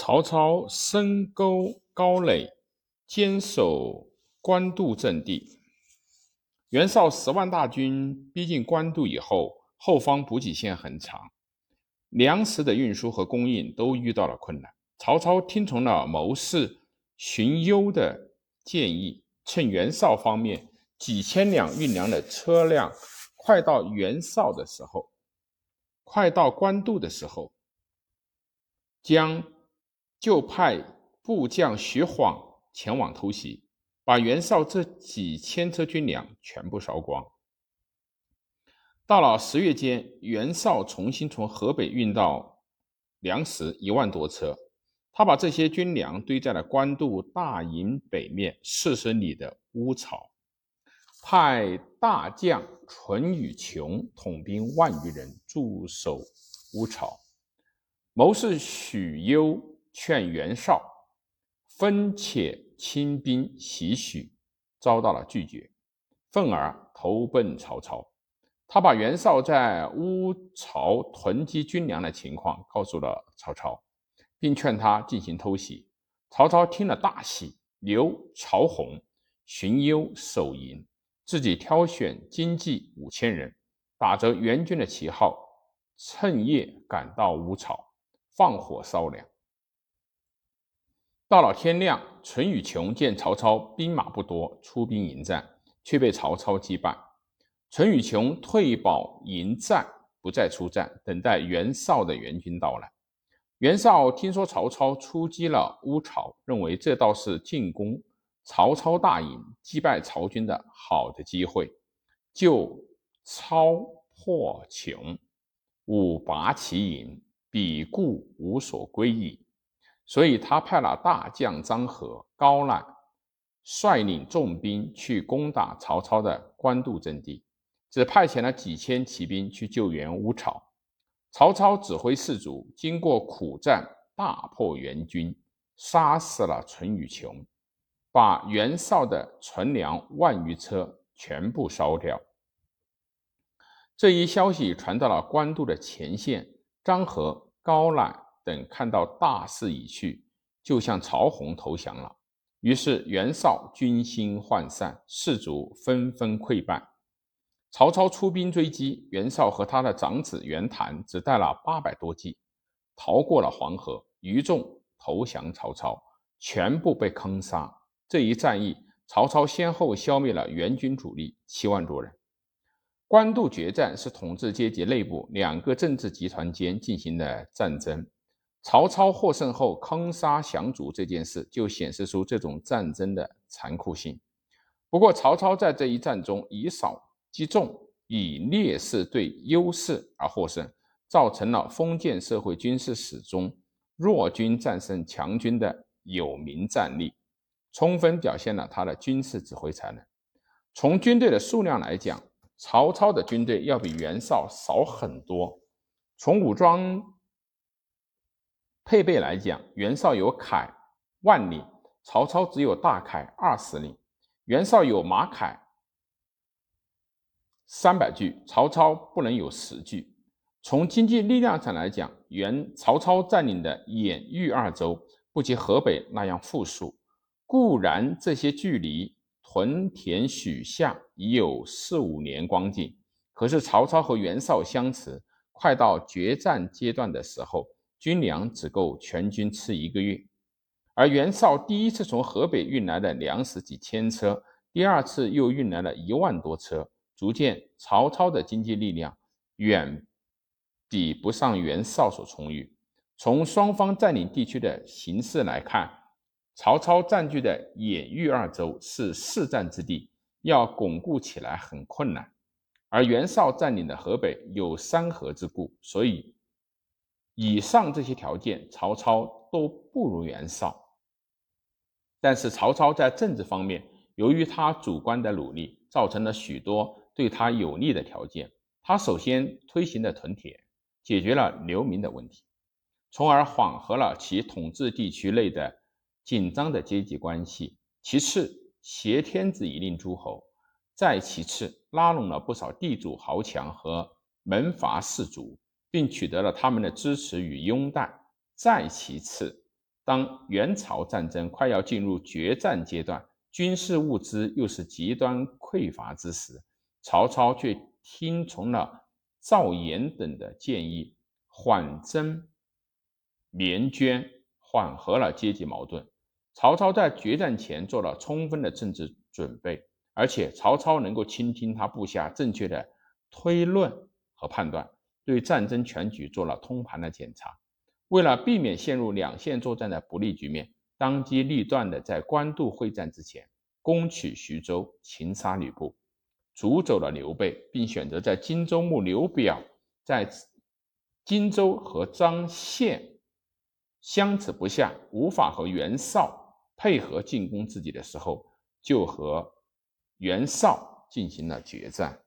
曹操深沟高垒，坚守官渡阵地。袁绍十万大军逼近官渡以后，后方补给线很长，粮食的运输和供应都遇到了困难。曹操听从了谋士荀攸的建议，趁袁绍方面几千辆运粮的车辆快到袁绍的时候，快到官渡的时候，将。就派部将徐晃前往偷袭，把袁绍这几千车军粮全部烧光。到了十月间，袁绍重新从河北运到粮食一万多车，他把这些军粮堆在了官渡大营北面四十里的乌巢，派大将淳于琼统兵万余人驻守乌巢，谋士许攸。劝袁绍分且亲兵袭许，遭到了拒绝，愤而投奔曹操。他把袁绍在乌巢囤积军粮的情况告诉了曹操，并劝他进行偷袭。曹操听了大喜，留曹洪、荀攸守营，自己挑选精骑五千人，打着援军的旗号，趁夜赶到乌巢，放火烧粮。到了天亮，淳于琼见曹操兵马不多，出兵迎战，却被曹操击败。淳于琼退保迎战，不再出战，等待袁绍的援军到来。袁绍听说曹操出击了乌巢，认为这倒是进攻曹操大营、击败曹军的好的机会，就操破琼，吾拔其营，彼故无所归矣。所以他派了大将张合、高览率领重兵去攻打曹操的官渡阵地，只派遣了几千骑兵去救援乌巢。曹操指挥士卒经过苦战，大破援军，杀死了淳于琼，把袁绍的存粮万余车全部烧掉。这一消息传到了官渡的前线，张合、高览。等看到大势已去，就向曹洪投降了。于是袁绍军心涣散，士卒纷纷溃败。曹操出兵追击，袁绍和他的长子袁谭只带了八百多骑，逃过了黄河，余众投降曹操，全部被坑杀。这一战役，曹操先后消灭了援军主力七万多人。官渡决战是统治阶级内部两个政治集团间进行的战争。曹操获胜后坑杀降卒这件事，就显示出这种战争的残酷性。不过，曹操在这一战中以少击众，以劣势对优势而获胜，造成了封建社会军事史中弱军战胜强军的有名战例，充分表现了他的军事指挥才能。从军队的数量来讲，曹操的军队要比袁绍少很多。从武装，配备来讲，袁绍有铠万领，曹操只有大铠二十领。袁绍有马铠三百具，曹操不能有十具。从经济力量上来讲，袁曹操占领的兖豫二州不及河北那样富庶。固然这些距离屯田许下已有四五年光景，可是曹操和袁绍相持，快到决战阶段的时候。军粮只够全军吃一个月，而袁绍第一次从河北运来的粮食几千车，第二次又运来了一万多车，足见曹操的经济力量远比不上袁绍所充裕。从双方占领地区的形势来看，曹操占据的兖豫二州是四战之地，要巩固起来很困难；而袁绍占领的河北有山河之固，所以。以上这些条件，曹操都不如袁绍。但是曹操在政治方面，由于他主观的努力，造成了许多对他有利的条件。他首先推行的屯田，解决了流民的问题，从而缓和了其统治地区内的紧张的阶级关系。其次，挟天子以令诸侯；再其次，拉拢了不少地主豪强和门阀士族。并取得了他们的支持与拥戴。再其次，当元朝战争快要进入决战阶段，军事物资又是极端匮乏之时，曹操却听从了赵岩等的建议，缓征绵捐，缓和了阶级矛盾。曹操在决战前做了充分的政治准备，而且曹操能够倾听他部下正确的推论和判断，对战争全局做了通盘的检查。为了避免陷入两线作战的不利局面，当机立断的在官渡会战之前攻取徐州，擒杀吕布，逐走了刘备，并选择在荆州牧刘表在荆州和张宪相持不下，无法和袁绍配合进攻自己的时候，就和袁绍进行了决战。